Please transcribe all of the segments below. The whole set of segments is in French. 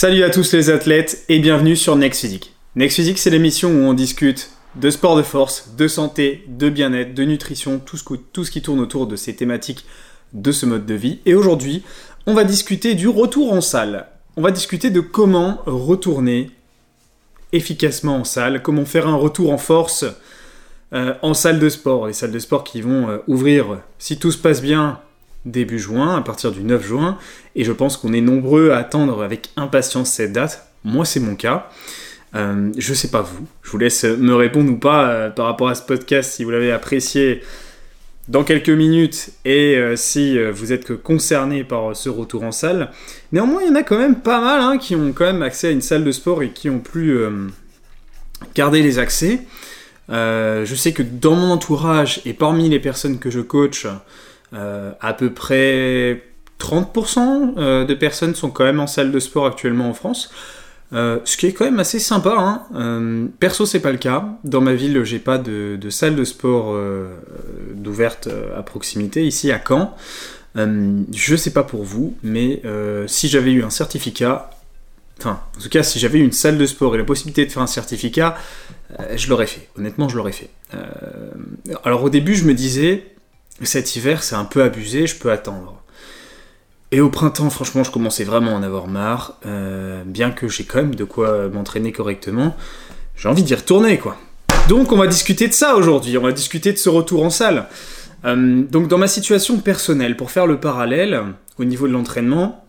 Salut à tous les athlètes et bienvenue sur Next Physique. Next Physique, c'est l'émission où on discute de sport de force, de santé, de bien-être, de nutrition, tout ce, qui tourne autour de ces thématiques de ce mode de vie. Et aujourd'hui, on va discuter du retour en salle. On va discuter de comment retourner efficacement en salle, comment faire un retour en force euh, en salle de sport. Les salles de sport qui vont euh, ouvrir, si tout se passe bien, début juin, à partir du 9 juin. Et je pense qu'on est nombreux à attendre avec impatience cette date. Moi, c'est mon cas. Euh, je sais pas vous. Je vous laisse me répondre ou pas euh, par rapport à ce podcast si vous l'avez apprécié dans quelques minutes et euh, si vous êtes concerné par ce retour en salle. Néanmoins, il y en a quand même pas mal hein, qui ont quand même accès à une salle de sport et qui ont pu garder les accès. je sais que dans mon entourage et parmi les personnes que je coach, à peu près 30% de personnes sont quand même en salle de sport actuellement en France. Euh, ce qui est quand même assez sympa. Hein. Euh, perso, c'est pas le cas. Dans ma ville, j'ai pas de, salle de sport euh, à proximité. Ici, à Caen, je sais pas pour vous, mais si j'avais eu un certificat, enfin, en tout cas, si j'avais eu une salle de sport et la possibilité de faire un certificat, je l'aurais fait. Honnêtement, je l'aurais fait. alors, au début, je me disais, cet hiver, c'est un peu abusé, je peux attendre. Et au printemps, franchement, je commençais vraiment à en avoir marre. Euh, bien que j'ai quand même de quoi m'entraîner correctement, j'ai envie d'y retourner, quoi. Donc, on va discuter de ça aujourd'hui. On va discuter de ce retour en salle. Euh, donc, dans ma situation personnelle, pour faire le parallèle au niveau de l'entraînement,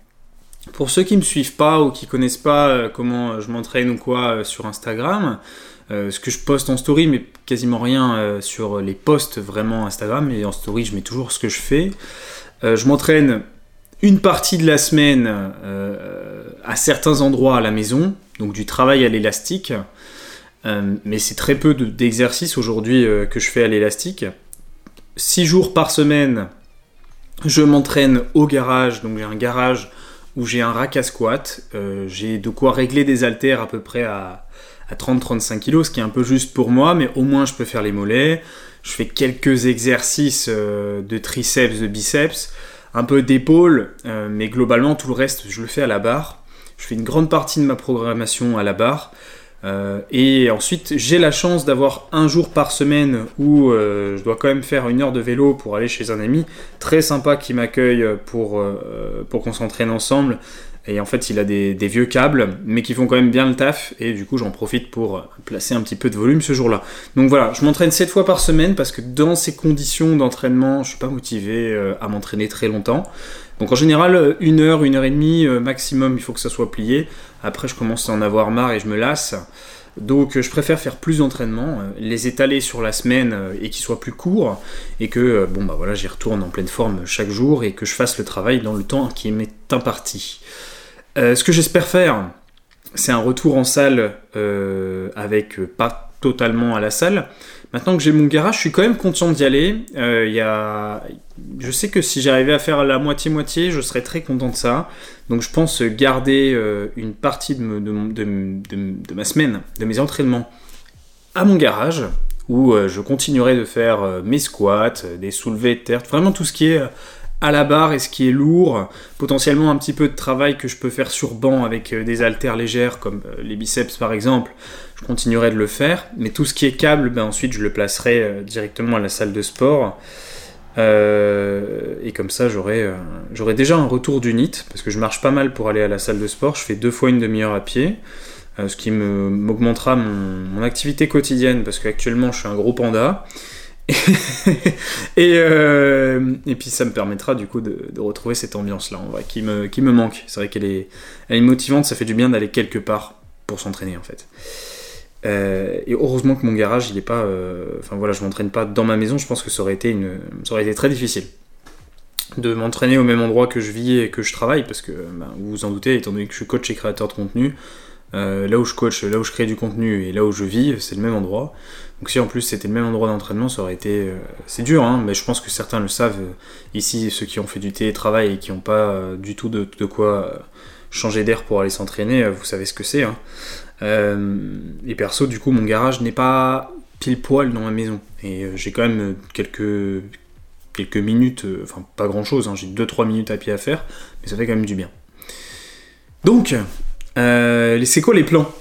pour ceux qui me suivent pas ou qui connaissent pas euh, comment je m'entraîne ou quoi sur Instagram, ce que je poste en story, mais quasiment rien sur les posts vraiment Instagram. Et en story, je mets toujours ce que je fais. je m'entraîne une partie de la semaine euh, à certains endroits à la maison, donc du travail à l'élastique. Euh, mais c'est très peu d'exercices aujourd'hui euh, que je fais à l'élastique. Six jours par semaine, je m'entraîne au garage, donc j'ai un garage où j'ai un rack à squat. j'ai de quoi régler des haltères à peu près à, à 30-35 kg, ce qui est un peu juste pour moi, mais au moins je peux faire les mollets. Je fais quelques exercices de triceps, de biceps un peu d'épaule, euh, mais globalement tout le reste je le fais à la barre. Je fais une grande partie de ma programmation à la barre. Euh, et ensuite, j'ai la chance d'avoir un jour par semaine où euh, je dois quand même faire une heure de vélo pour aller chez un ami très sympa qui m'accueille pour, pour qu'on s'entraîne ensemble et en fait, il a des, vieux câbles, mais qui font quand même bien le taf. Et du coup, j'en profite pour placer un petit peu de volume ce jour-là. Donc voilà, je m'entraîne 7 fois par semaine parce que dans ces conditions d'entraînement, je suis pas motivé euh, à m'entraîner très longtemps. Donc en général, une heure, une heure et demie euh, maximum, il faut que ça soit plié. Après, je commence à en avoir marre et je me lasse. Donc je préfère faire plus d'entraînement, euh, les étaler sur la semaine et qu'ils soient plus courts et que bon bah voilà j'y retourne en pleine forme chaque jour et que je fasse le travail dans le temps qui m'est imparti. Euh, ce que j'espère faire, c'est un retour en salle euh, avec euh, pas totalement à la salle. Maintenant que j'ai mon garage, je suis quand même content d'y aller. y a... Je sais que si j'arrivais à faire la moitié-moitié, je serais très content de ça. Donc je pense garder une partie de, ma semaine, de mes entraînements, à mon garage, où je continuerai de faire mes squats, des soulevés de terre, vraiment tout ce qui est à la barre et ce qui est lourd, potentiellement un petit peu de travail que je peux faire sur banc avec euh, des haltères légères comme euh, les biceps par exemple, je continuerai de le faire, mais tout ce qui est câble, ben ensuite je le placerai euh, directement à la salle de sport. et comme ça j'aurai déjà un retour du NIT, parce que je marche pas mal pour aller à la salle de sport, je fais deux fois une demi-heure à pied, ce qui m'augmentera mon, mon, activité quotidienne, parce qu'actuellement je suis un gros panda, et, euh, et puis ça me permettra du coup de, retrouver cette ambiance-là, en vrai, qui me, qui me manque. C'est vrai qu'elle est, elle est motivante, ça fait du bien d'aller quelque part pour s'entraîner en fait. Euh, et heureusement que mon garage, il est pas. Euh, enfin voilà, je m'entraîne pas dans ma maison, je pense que ça aurait été, ça aurait été très difficile de m'entraîner au même endroit que je vis et que je travaille, parce que bah, vous vous en doutez, étant donné que je suis coach et créateur de contenu, là où je coach, là où je crée du contenu et là où je vis, c'est le même endroit. Donc si en plus c'était le même endroit d'entraînement, ça aurait été... Euh, c'est dur, hein, mais je pense que certains le savent. Euh, ici, ceux qui ont fait du télétravail et qui n'ont pas euh, du tout de, quoi changer d'air pour aller s'entraîner, vous savez ce que c'est. Hein. et perso, du coup, mon garage n'est pas pile poil dans ma maison. Et j'ai quand même quelques, quelques minutes, enfin pas grand chose, hein, j'ai 2-3 minutes à pied à faire, mais ça fait quand même du bien. Donc, c'est quoi les plans?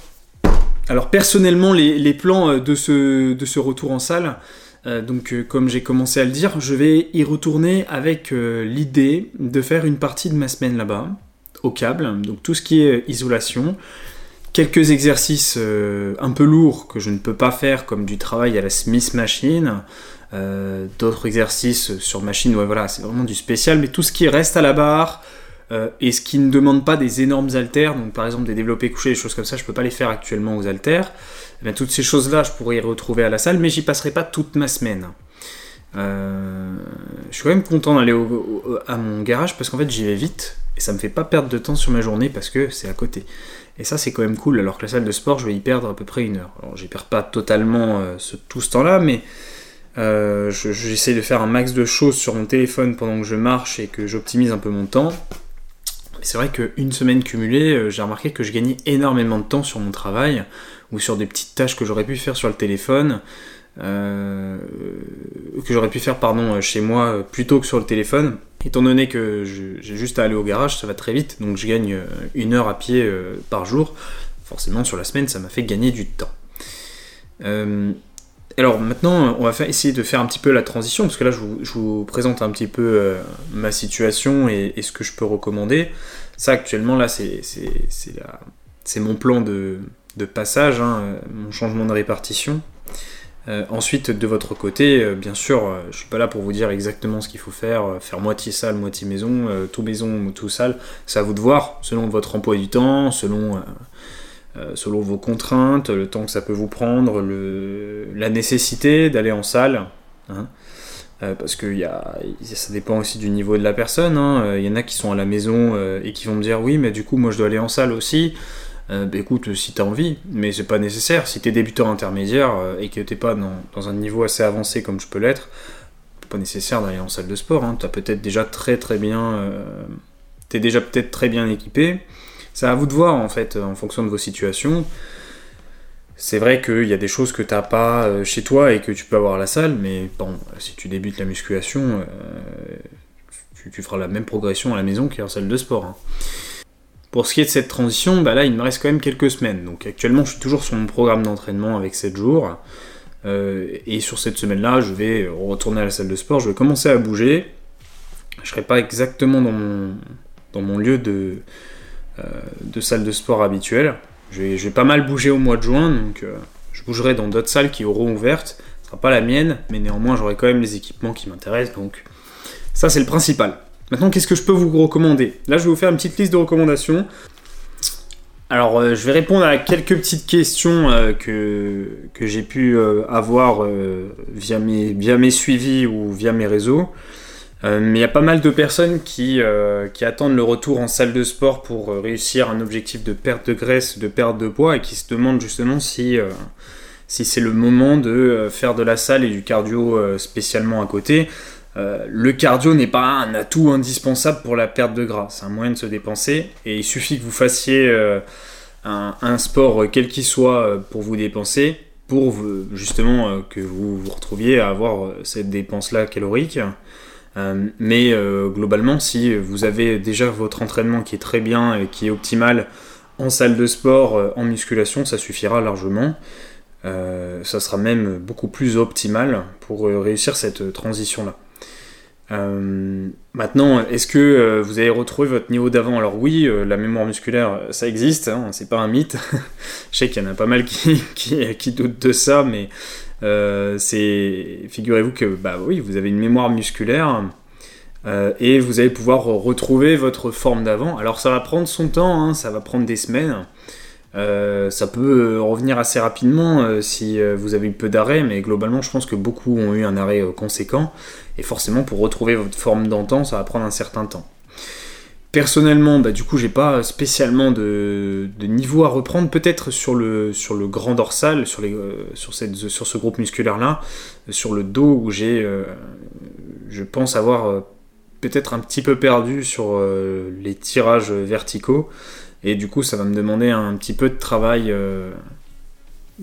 Alors personnellement, les, plans de ce, de ce retour en salle, donc comme j'ai commencé à le dire, je vais y retourner avec l'idée de faire une partie de ma semaine là-bas, au câble, donc tout ce qui est isolation, quelques exercices euh, un peu lourds que je ne peux pas faire, comme du travail à la Smith Machine, euh, d'autres exercices sur machine, ouais, voilà, c'est vraiment du spécial, mais tout ce qui reste à la barre euh, et ce qui ne demande pas des énormes haltères, donc par exemple des développés couchés, des choses comme ça, je peux pas les faire actuellement aux haltères. Eh toutes ces choses-là, je pourrais y retrouver à la salle, mais j'y passerai pas toute ma semaine. je suis quand même content d'aller à mon garage parce qu'en fait j'y vais vite et ça me fait pas perdre de temps sur ma journée parce que c'est à côté. Et ça, c'est quand même cool, alors que la salle de sport, je vais y perdre à peu près une heure. Alors, j'y perds pas totalement euh, tout ce temps-là, mais euh, j'essaie de faire un max de choses sur mon téléphone pendant que je marche et que j'optimise un peu mon temps. C'est vrai qu'une semaine cumulée, euh, j'ai remarqué que je gagnais énormément de temps sur mon travail ou sur des petites tâches que j'aurais pu faire sur le téléphone. Euh, que j'aurais pu faire pardon chez moi plutôt que sur le téléphone. Étant donné que j'ai juste à aller au garage, ça va très vite, donc je gagne euh, une heure à pied euh, par jour. Forcément, sur la semaine, ça m'a fait gagner du temps. Alors maintenant, on va faire, essayer de faire un petit peu la transition, parce que là, je vous, présente un petit peu ma situation et, ce que je peux recommander. Ça, actuellement, là, c'est mon plan de, passage, hein, mon changement de répartition. Euh, ensuite, de votre côté, euh, bien sûr, euh, je suis pas là pour vous dire exactement ce qu'il faut faire, faire moitié salle, moitié maison, tout maison, tout salle. C'est à vous de voir, selon votre emploi du temps, selon, selon vos contraintes, le temps que ça peut vous prendre, la nécessité d'aller en salle. Hein. parce que ça dépend aussi du niveau de la personne. Hein. Il y en a qui sont à la maison et qui vont me dire oui, mais du coup, moi je dois aller en salle aussi. Euh, bah, écoute, si t'as envie, mais c'est pas nécessaire. Si t'es débutant intermédiaire euh, et que t'es pas dans, un niveau assez avancé comme je peux l'être, pas nécessaire d'aller en salle de sport. Hein. T'as peut-être déjà très très bien, euh, t'es déjà peut-être très bien équipé. C'est à vous de voir en fait, en fonction de vos situations. C'est vrai qu'il y a des choses que t'as pas chez toi et que tu peux avoir à la salle, mais bon, si tu débutes la musculation, tu, feras la même progression à la maison qu'en salle de sport. Hein. Pour ce qui est de cette transition, bah là il me reste quand même quelques semaines. Donc actuellement je suis toujours sur mon programme d'entraînement avec 7 jours. Euh, et sur cette semaine-là, je vais retourner à la salle de sport, je vais commencer à bouger. Je ne serai pas exactement dans mon, dans mon lieu de, euh, de salle de sport habituelle. Je vais, pas mal bouger au mois de juin, donc euh, je bougerai dans d'autres salles qui auront ouvertes. Ce sera pas la mienne, mais néanmoins j'aurai quand même les équipements qui m'intéressent, donc ça c'est le principal. Maintenant, qu'est-ce que je peux vous recommander? Là, je vais vous faire une petite liste de recommandations. Alors, euh, je vais répondre à quelques petites questions euh, que, que j'ai pu euh, avoir via, mes, via mes suivis ou via mes réseaux. Mais il y a pas mal de personnes qui, qui, attendent le retour en salle de sport pour réussir un objectif de perte de graisse, de perte de poids, et qui se demandent justement si, si c'est le moment de faire de la salle et du cardio spécialement à côté. Euh, le cardio n'est pas un atout indispensable pour la perte de gras, c'est un moyen de se dépenser et il suffit que vous fassiez euh, un, sport quel qu'il soit euh, pour vous dépenser, pour justement que vous vous retrouviez à avoir cette dépense-là calorique. Mais globalement, si vous avez déjà votre entraînement qui est très bien et qui est optimal en salle de sport, en musculation, ça suffira largement. ça sera même beaucoup plus optimal pour réussir cette transition-là. Euh, maintenant, est-ce que euh, vous avez retrouvé votre niveau d'avant? Alors oui, euh, la mémoire musculaire, ça existe, hein, c'est pas un mythe. Je sais qu'il y en a pas mal qui, qui, doutent de ça, mais c'est figurez-vous que bah oui, vous avez une mémoire musculaire et vous allez pouvoir retrouver votre forme d'avant. Alors ça va prendre son temps, hein, ça va prendre des semaines. Euh, ça peut euh, revenir assez rapidement euh, si vous avez eu peu d'arrêt, mais globalement, je pense que beaucoup ont eu un arrêt conséquent. Et forcément, pour retrouver votre forme d'antan, ça va prendre un certain temps. Personnellement, bah, du coup, j'ai pas spécialement de, niveau à reprendre. Peut-être sur le, grand dorsal, sur, les, sur, ce groupe musculaire-là, sur le dos où j'ai, je pense avoir peut-être un petit peu perdu sur les tirages verticaux. Et du coup, ça va me demander un petit peu de travail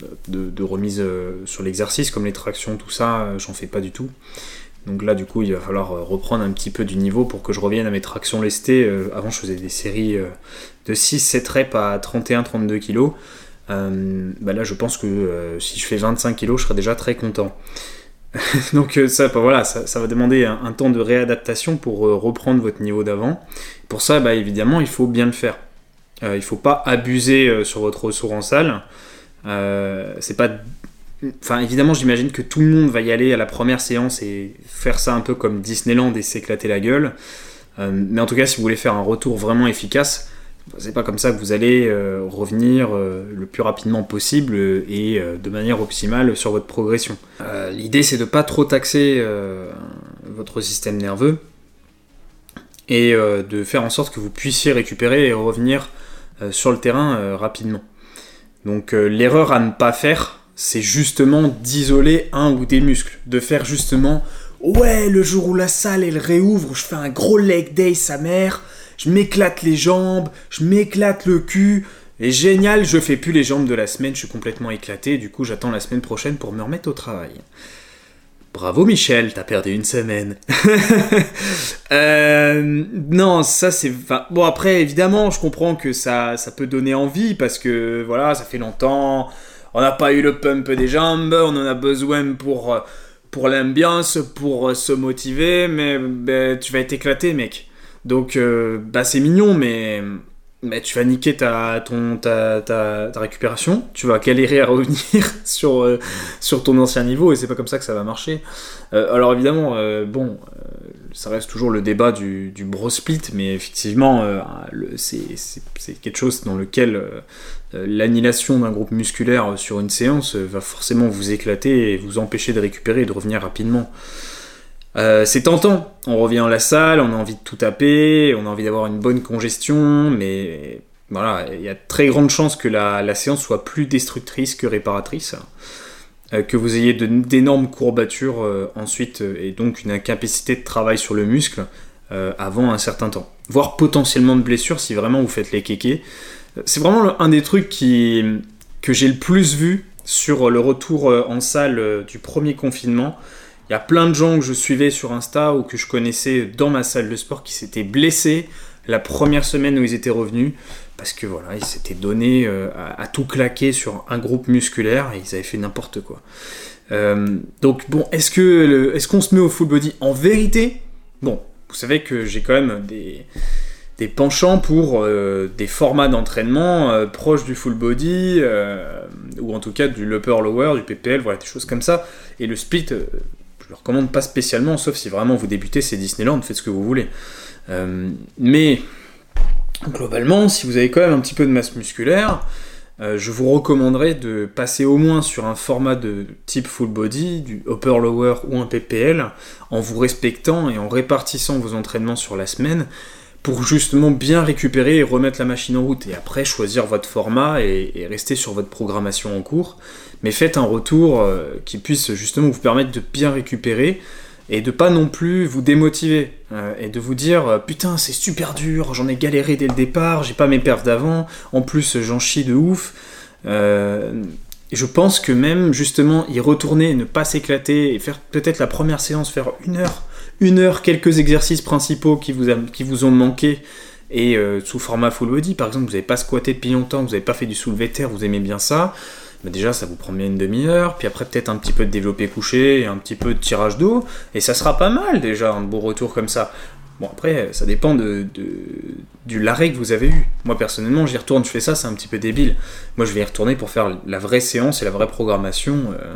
euh, de, remise euh, sur l'exercice, comme les tractions, tout ça, euh, j'en fais pas du tout. Donc là, du coup, il va falloir reprendre un petit peu du niveau pour que je revienne à mes tractions lestées. avant, je faisais des séries de 6-7 reps à 31-32 kg. bah là, je pense que si je fais 25 kg, je serai déjà très content. Donc ça, bah, voilà, ça, va demander un, temps de réadaptation pour reprendre votre niveau d'avant. Pour ça, bah, évidemment, il faut bien le faire. il ne faut pas abuser sur votre ressource en salle. c'est pas Enfin, évidemment, j'imagine que tout le monde va y aller à la première séance et faire ça un peu comme Disneyland et s'éclater la gueule. Euh, mais en tout cas, si vous voulez faire un retour vraiment efficace, c'est pas comme ça que vous allez euh, revenir euh, le plus rapidement possible et de manière optimale sur votre progression. L'idée, c'est de pas trop taxer votre système nerveux et de faire en sorte que vous puissiez récupérer et revenir sur le terrain rapidement. Donc, l'erreur à ne pas faire, c'est justement d'isoler un ou des muscles, de faire justement ouais le jour où la salle elle réouvre, je fais un gros leg day sa mère, je m'éclate les jambes, je m'éclate le cul, et génial, je fais plus les jambes de la semaine, je suis complètement éclaté, du coup j'attends la semaine prochaine pour me remettre au travail. Bravo Michel, t'as perdu une semaine. Euh, non, ça c'est... bon après évidemment je comprends que ça, ça peut donner envie parce que voilà, ça fait longtemps, on n'a pas eu le pump des jambes, on en a besoin pour, euh, pour l'ambiance, pour euh, se motiver, mais ben, tu vas être éclaté, mec. Donc, euh, bah, c'est mignon, mais, mais tu vas niquer ta, ta, récupération, tu vas galérer à revenir sur, sur ton ancien niveau, et c'est pas comme ça que ça va marcher. alors, évidemment, bon, ça reste toujours le débat du, du bro split, mais effectivement, c'est quelque chose dans lequel euh, l'annihilation d'un groupe musculaire sur une séance va forcément vous éclater et vous empêcher de récupérer et de revenir rapidement. Euh, c'est tentant, on revient à la salle, on a envie de tout taper, on a envie d'avoir une bonne congestion, mais voilà, il y a très grande chance que la, séance soit plus destructrice que réparatrice, euh, que vous ayez d'énormes courbatures ensuite et donc une incapacité de travail sur le muscle avant un certain temps, voire potentiellement de blessures si vraiment vous faites les kékés. C'est vraiment un des trucs que j'ai le plus vu sur le retour euh, en salle euh, du premier confinement. Il y a plein de gens que je suivais sur Insta ou que je connaissais dans ma salle de sport qui s'étaient blessés la première semaine où ils étaient revenus parce que voilà, ils s'étaient donnés euh, à, tout claquer sur un groupe musculaire et ils avaient fait n'importe quoi. donc bon, est-ce que est-ce qu'on se met au full body en vérité? Bon, vous savez que j'ai quand même des des penchants pour euh, des formats d'entraînement euh, proches du full body, euh, ou en tout cas du upper lower, du PPL, voilà, des choses comme ça. Et le split, je le recommande pas spécialement, sauf si vraiment vous débutez, c'est Disneyland, faites ce que vous voulez. mais globalement, si vous avez quand même un petit peu de masse musculaire, je vous recommanderais de passer au moins sur un format de type full body, du upper lower ou un PPL, en vous respectant et en répartissant vos entraînements sur la semaine pour justement bien récupérer et remettre la machine en route. Et après, choisir votre format et, rester sur votre programmation en cours. Mais faites un retour euh, qui puisse justement vous permettre de bien récupérer et de pas non plus vous démotiver euh, et de vous dire euh, putain c'est super dur, j'en ai galéré dès le départ, j'ai pas mes perfs d'avant, en plus j'en chie de ouf. je pense que même justement y retourner, ne pas s'éclater et faire peut-être la première séance, faire une heure une heure, quelques exercices principaux qui vous, ont manqué et euh, sous format full body, par exemple, vous n'avez pas squatté depuis longtemps, vous n'avez pas fait du soulevé terre, vous aimez bien ça, bah déjà ça vous prend bien une demi-heure, puis après peut-être un petit peu de développé couché un petit peu de tirage d'eau, et ça sera pas mal déjà, un beau retour comme ça. Bon après, ça dépend de, du l'arrêt que vous avez eu. Moi personnellement, j'y retourne, je fais ça, c'est un petit peu débile. Moi je vais y retourner pour faire la vraie séance et la vraie programmation. Euh,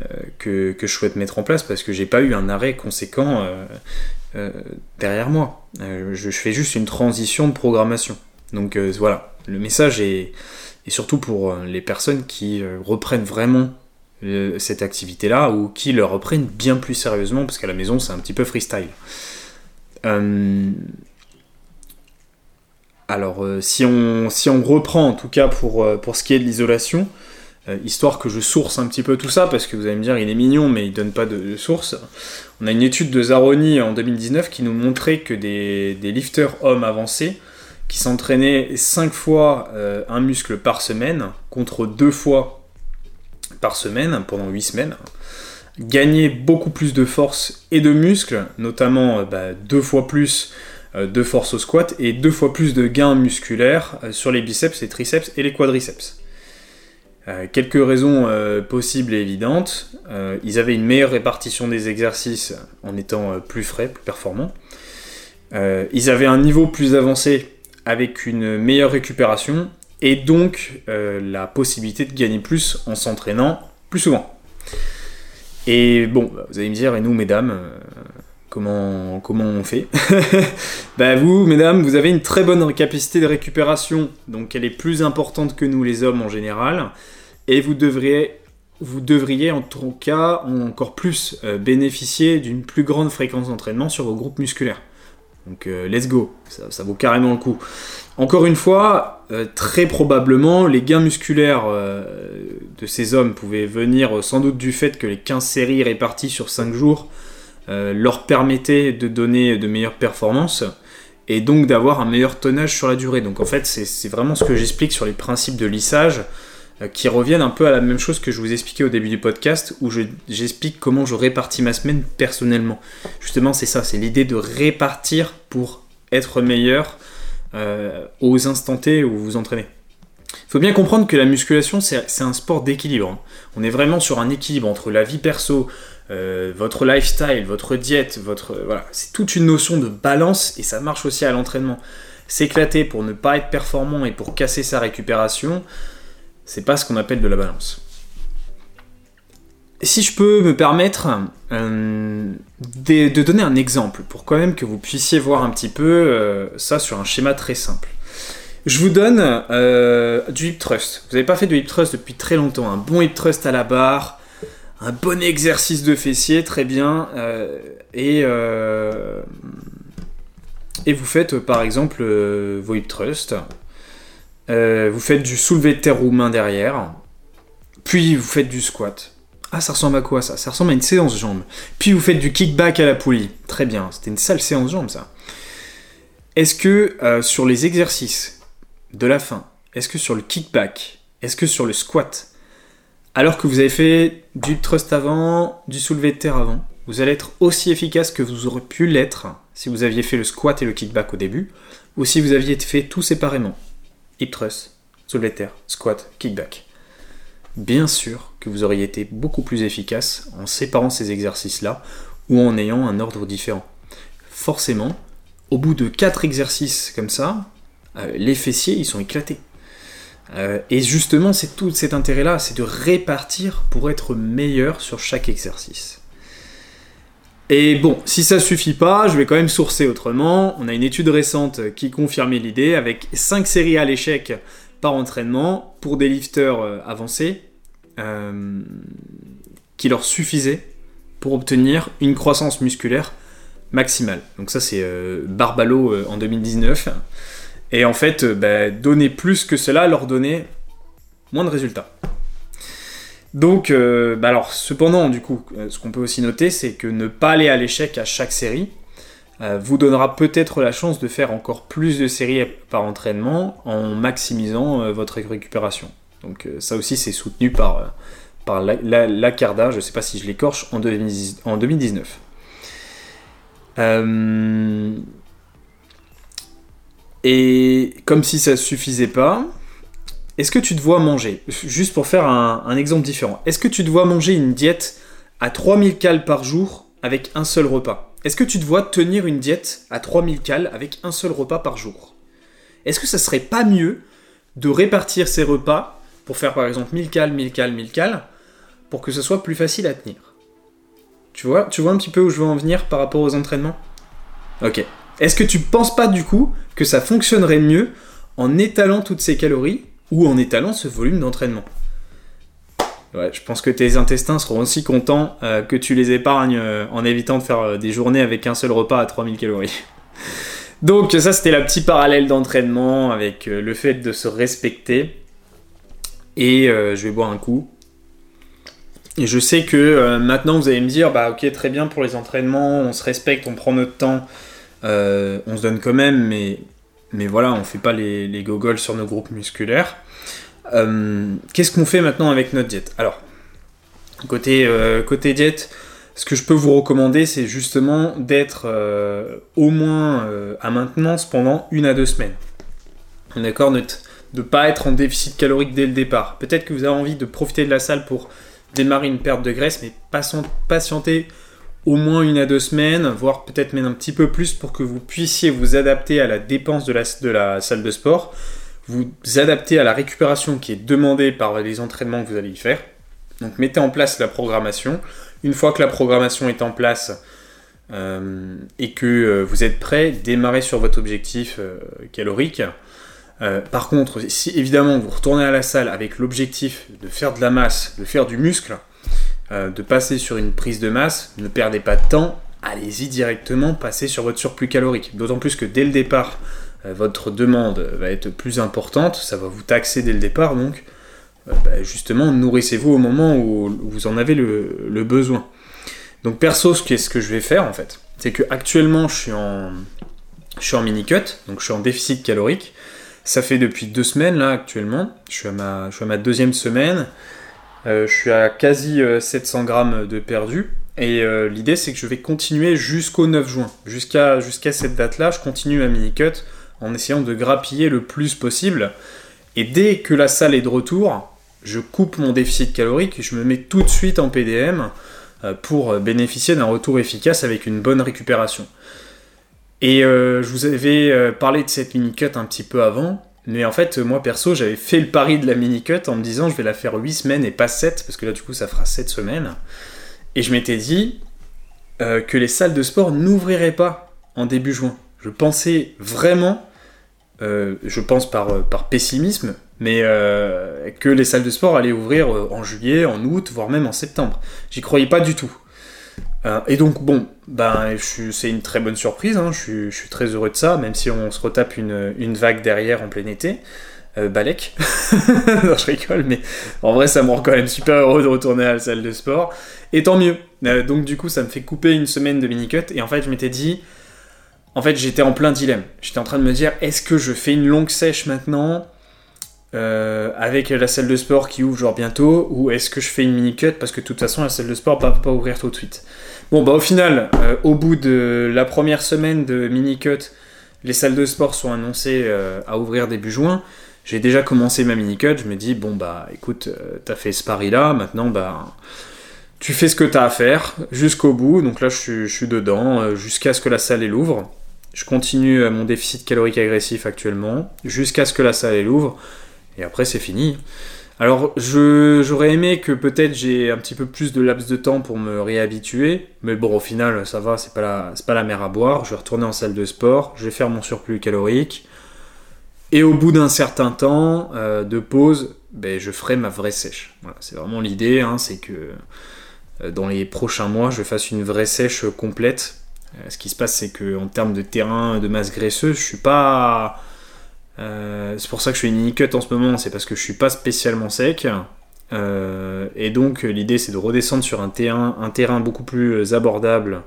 euh, que, je souhaite mettre en place parce que j'ai pas eu un arrêt conséquent euh, euh, derrière moi. Je, fais juste une transition de programmation. Donc voilà, le message est, surtout pour les personnes qui reprennent vraiment cette activité-là ou qui le reprennent bien plus sérieusement parce qu'à la maison c'est un petit peu freestyle. alors si, on, si on reprend en tout cas pour, pour ce qui est de l'isolation, euh, histoire que je source un petit peu tout ça, parce que vous allez me dire, il est mignon, mais il donne pas de, source. On a une étude de Zaroni en 2019 qui nous montrait que des, lifters hommes avancés, qui s'entraînaient 5 fois euh, un muscle par semaine, contre 2 fois par semaine pendant 8 semaines, gagner beaucoup plus de force et de muscles, notamment bah, deux fois plus de force au squat et deux fois plus de gains musculaires sur les biceps, les triceps et les quadriceps. Euh, quelques raisons euh, possibles et évidentes. Euh, ils avaient une meilleure répartition des exercices en étant plus frais, plus performants. ils avaient un niveau plus avancé avec une meilleure récupération et donc la possibilité de gagner plus en s'entraînant plus souvent. Et bon, bah, vous allez me dire, et nous, mesdames, comment, on fait bah, Vous, mesdames, vous avez une très bonne capacité de récupération, donc elle est plus importante que nous, les hommes, en général et vous devriez, vous devriez en tout cas encore plus euh, bénéficier d'une plus grande fréquence d'entraînement sur vos groupes musculaires. Donc euh, let's go, ça, vaut carrément le coup. Encore une fois, euh, très probablement, les gains musculaires de ces hommes pouvaient venir sans doute du fait que les 15 séries réparties sur 5 jours leur permettaient de donner de meilleures performances et donc d'avoir un meilleur tonnage sur la durée. Donc en fait, c'est vraiment ce que j'explique sur les principes de lissage. Euh, qui reviennent un peu à la même chose que je vous expliquais au début du podcast, où j'explique comment je répartis ma semaine personnellement. Justement, c'est ça, c'est l'idée de répartir pour être meilleur euh, aux instants T où vous vous entraînez. Il faut bien comprendre que la musculation, c'est un sport d'équilibre. Hein. On est vraiment sur un équilibre entre la vie perso, euh, votre lifestyle, votre diète, votre voilà, c'est toute une notion de balance et ça marche aussi à l'entraînement. S'éclater pour ne pas être performant et pour casser sa récupération, c'est pas ce qu'on appelle de la balance. Si je peux me permettre euh, de, donner un exemple pour quand même que vous puissiez voir un petit peu euh, ça sur un schéma très simple. Je vous donne euh, du hip thrust. Vous n'avez pas fait de hip thrust depuis très longtemps. Un bon hip thrust à la barre, un bon exercice de fessier, très bien. et, et vous faites par exemple vos hip thrust. Euh, vous faites du soulevé de terre ou main derrière. Puis vous faites du squat. Ah, ça ressemble à quoi ça? Ça ressemble à une séance jambes. Puis vous faites du kickback à la poulie. Très bien, c'était une sale séance jambes ça. Est-ce que euh, sur les exercices de la fin, est-ce que sur le kickback, est-ce que sur le squat, alors que vous avez fait du thrust avant, du soulevé de terre avant, vous allez être aussi efficace que vous auriez pu l'être si vous aviez fait le squat et le kickback au début, ou si vous aviez fait tout séparément hip thrust, soulevé de terre, squat, kickback. Bien sûr que vous auriez été beaucoup plus efficace en séparant ces exercices-là ou en ayant un ordre différent. Forcément, au bout de 4 exercices comme ça, euh, les fessiers ils sont éclatés. Euh, et justement, c'est tout cet intérêt-là, c'est de répartir pour être meilleur sur chaque exercice. Et bon, si ça suffit pas, je vais quand même sourcer autrement. On a une étude récente qui confirmait l'idée avec 5 séries à l'échec par entraînement pour des lifters euh, avancés euh, qui leur suffisait pour obtenir une croissance musculaire maximale. Donc ça c'est Barbalo en 2019. Et en fait, bah, donner plus que cela leur donnait moins de résultats. Donc, euh, bah alors, cependant, du coup, euh, ce qu'on peut aussi noter, c'est que ne pas aller à l'échec à chaque série euh, vous donnera peut-être la chance de faire encore plus de séries par entraînement en maximisant votre récupération. Donc, ça aussi, c'est soutenu par, par l'ACARDA, je ne sais pas si je l'écorche, en, en 2019. Et comme si ça suffisait pas, est-ce que tu te vois manger, juste pour faire un, exemple différent, est-ce que tu te vois manger une diète à 3000 cales par jour avec un seul repas? Est-ce que tu te vois tenir une diète à 3000 cales avec un seul repas par jour? Est-ce que ça serait pas mieux de répartir ces repas pour faire par exemple 1000 cales, 1000 cales, 1000 cales pour que ce soit plus facile à tenir? Tu vois, tu vois un petit peu où je veux en venir par rapport aux entraînements? Ok. Est-ce que tu penses pas du coup que ça fonctionnerait mieux en étalant toutes ces calories ou en étalant ce volume d'entraînement? Ouais, je pense que tes intestins seront aussi contents euh, que tu les épargnes euh, en évitant de faire euh, des journées avec un seul repas à 3000 calories. Donc ça c'était la petite parallèle d'entraînement avec le fait de se respecter. Et je vais boire un coup. Et je sais que maintenant vous allez me dire, bah ok très bien pour les entraînements, on se respecte, on prend notre temps, on se donne quand même, mais mais voilà, on fait pas les, les gogoles sur nos groupes musculaires. Euh, qu'est-ce qu'on fait maintenant avec notre diète? Alors, Côté, côté diète, ce que je peux vous recommander, c'est justement d'être au moins à maintenance pendant une à deux semaines. D'accord De ne pas être en déficit calorique dès le départ. Peut-être que vous avez envie de profiter de la salle pour démarrer une perte de graisse, mais patienter au moins une à deux semaines, voire peut-être même un petit peu plus pour que vous puissiez vous adapter à la dépense de la, salle de sport, vous adapter à la récupération qui est demandée par les entraînements que vous allez y faire. Donc mettez en place la programmation. Une fois que la programmation est en place euh, et que euh, vous êtes prêt, démarrez sur votre objectif euh, calorique. par contre, si évidemment vous retournez à la salle avec l'objectif de faire de la masse, de faire du muscle, euh, de passer sur une prise de masse, ne perdez pas de temps, allez-y directement, passez sur votre surplus calorique. D'autant plus que dès le départ, euh, votre demande va être plus importante, ça va vous taxer dès le départ, donc euh, bah, justement, nourrissez-vous au moment où vous en avez le, besoin. Donc perso, ce ce que je vais faire en fait, c'est que actuellement je suis en, je en mini cut, donc je suis en déficit calorique. Ça fait depuis deux semaines là actuellement. Je suis à ma, je suis à ma deuxième semaine. Euh, je suis à quasi 700 euh, grammes de perdu. Et euh, l'idée, c'est que je vais continuer jusqu'au 9 juin. Jusqu'à cette date-là, je continue ma mini-cut en essayant de grappiller le plus possible. Et dès que la salle est de retour, je coupe mon déficit calorique et je me mets tout de suite en PDM pour bénéficier d'un retour efficace avec une bonne récupération. Et je vous avais parlé de cette mini-cut un petit peu avant. Mais en fait, moi perso, j'avais fait le pari de la mini-cut en me disant je vais la faire 8 semaines et pas 7, parce que là du coup ça fera 7 semaines. Et je m'étais dit euh, que les salles de sport n'ouvriraient pas en début juin. Je pensais vraiment, euh, je pense par, euh, par pessimisme, mais que les salles de sport allaient ouvrir en juillet, en août, voire même en septembre. J'y croyais pas du tout. Euh, et donc, bon, ben, c'est une très bonne surprise, hein. je, suis, très heureux de ça, même si on se retape une, vague derrière en plein été. Euh, Balek. je rigole, mais en vrai, ça me rend quand même super heureux de retourner à la salle de sport. Et tant mieux. Euh, donc, du coup, ça me fait couper une semaine de mini-cut. Et en fait, je m'étais dit, en fait, j'étais en plein dilemme. J'étais en train de me dire, est-ce que je fais une longue sèche maintenant? Euh, avec la salle de sport qui ouvre genre bientôt ou est-ce que je fais une mini cut parce que de toute façon la salle de sport va pas ouvrir tout de suite. Bon bah au final, euh, au bout de la première semaine de mini cut, les salles de sport sont annoncées euh, à ouvrir début juin. J'ai déjà commencé ma mini cut, je me dis bon bah écoute, t'as fait ce pari là, maintenant bah tu fais ce que t'as à faire jusqu'au bout. Donc là je suis, je suis dedans jusqu'à ce que la salle elle ouvre. Je continue mon déficit calorique agressif actuellement jusqu'à ce que la salle elle ouvre et après c'est fini. Alors j'aurais aimé que peut-être j'ai un petit peu plus de laps de temps pour me réhabituer, mais bon au final ça va, c'est pas la, mer à boire. Je vais retourner en salle de sport, je vais faire mon surplus calorique, et au bout d'un certain temps euh, de pause, ben, je ferai ma vraie sèche. Voilà, c'est vraiment l'idée, hein, c'est que euh, dans les prochains mois je fasse une vraie sèche complète. Euh, ce qui se passe c'est que en termes de terrain, de masse graisseuse, je suis pas euh, c'est pour ça que je fais une cut en ce moment, c'est parce que je suis pas spécialement sec. Euh, et donc l'idée c'est de redescendre sur un terrain, un terrain beaucoup plus abordable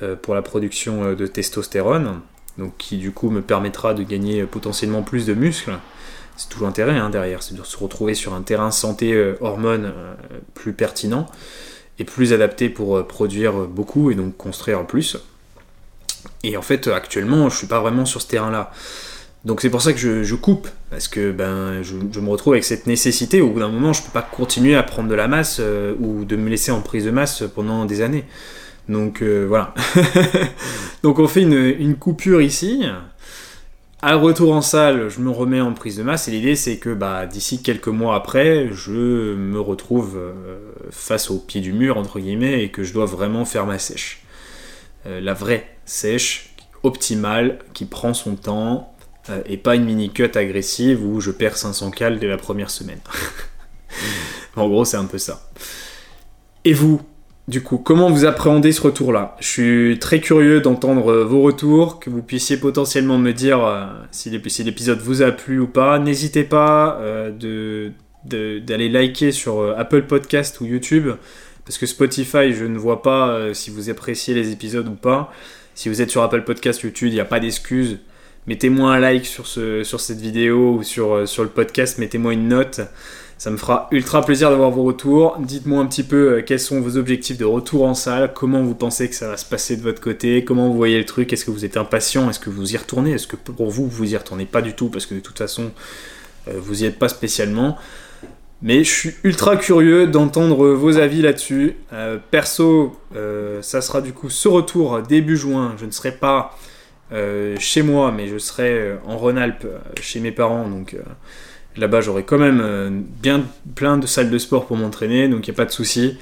euh, pour la production de testostérone, donc qui du coup me permettra de gagner potentiellement plus de muscles. C'est tout l'intérêt hein, derrière, c'est de se retrouver sur un terrain santé hormones plus pertinent et plus adapté pour produire beaucoup et donc construire plus. Et en fait actuellement je suis pas vraiment sur ce terrain là. Donc c'est pour ça que je, coupe, parce que ben, je, me retrouve avec cette nécessité, au bout d'un moment, je ne peux pas continuer à prendre de la masse euh, ou de me laisser en prise de masse pendant des années. Donc euh, voilà. Donc on fait une, coupure ici. À retour en salle, je me remets en prise de masse et l'idée c'est que bah, d'ici quelques mois après, je me retrouve euh, face au pied du mur, entre guillemets, et que je dois vraiment faire ma sèche. la vraie sèche, optimale, qui prend son temps, et pas une mini cut agressive où je perds 500 cales dès la première semaine. en gros, c'est un peu ça. Et vous, du coup, comment vous appréhendez ce retour-là? Je suis très curieux d'entendre euh, vos retours, que vous puissiez potentiellement me dire euh, si l'épisode vous a plu ou pas. N'hésitez pas d'aller liker sur Apple Podcast ou YouTube, parce que Spotify, je ne vois pas si vous appréciez les épisodes ou pas. Si vous êtes sur Apple Podcast, YouTube, il n'y a pas d'excuse mettez-moi un like sur, ce, sur cette vidéo ou sur, euh, sur le podcast, mettez-moi une note. Ça me fera ultra plaisir d'avoir vos retours. Dites-moi un petit peu euh, quels sont vos objectifs de retour en salle, comment vous pensez que ça va se passer de votre côté, comment vous voyez le truc, est-ce que vous êtes impatient, est-ce que vous y retournez, est-ce que pour vous vous y retournez pas du tout? Parce que de toute façon euh, vous y êtes pas spécialement. Mais je suis ultra curieux d'entendre vos avis là-dessus. Perso, ça sera du coup ce retour début juin. Je ne serai pas chez moi, mais je serai en Rhône-Alpes chez mes parents, donc Là-bas, j'aurai quand même euh, bien plein de salles de sport pour m'entraîner, donc il n'y a pas de souci.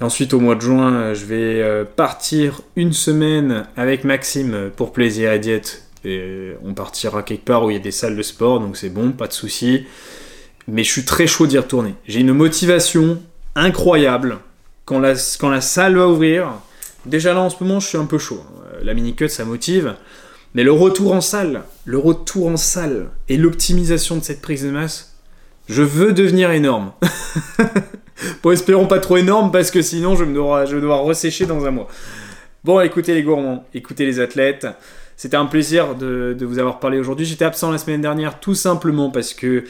Ensuite, au mois de juin, euh, je vais euh, partir une semaine avec Maxime pour plaisir et diète. Et on partira quelque part où il y a des salles de sport, donc c'est bon, pas de souci. Mais je suis très chaud d'y retourner. J'ai une motivation incroyable quand la, salle va ouvrir. Déjà là, en ce moment, je suis un peu chaud. La mini-cut, ça motive. Mais le retour en salle, le retour en salle et l'optimisation de cette prise de masse, je veux devenir énorme. bon, espérons pas trop énorme parce que sinon je, me dois, je vais devoir ressécher dans un mois. Bon, écoutez les gourmands, écoutez les athlètes. C'était un plaisir de, vous avoir parlé aujourd'hui. J'étais absent la semaine dernière tout simplement parce que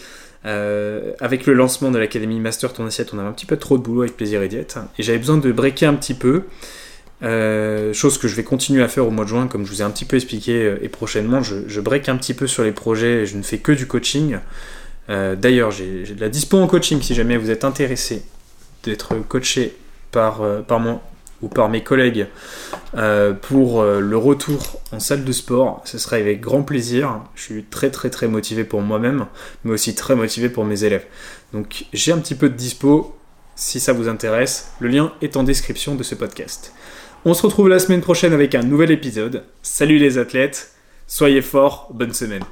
euh, avec le lancement de l'Académie Master Ton Assiette, on avait un petit peu trop de boulot avec plaisir et diète. Et j'avais besoin de breaker un petit peu. Euh, chose que je vais continuer à faire au mois de juin, comme je vous ai un petit peu expliqué, euh, et prochainement, je, break un petit peu sur les projets, je ne fais que du coaching. Euh, d'ailleurs, j'ai de la dispo en coaching si jamais vous êtes intéressé d'être coaché par, par moi ou par mes collègues pour le retour en salle de sport. Ce sera avec grand plaisir. Je suis très très très motivé pour moi-même, mais aussi très motivé pour mes élèves. Donc j'ai un petit peu de dispo si ça vous intéresse. Le lien est en description de ce podcast. On se retrouve la semaine prochaine avec un nouvel épisode. Salut les athlètes, soyez forts, bonne semaine.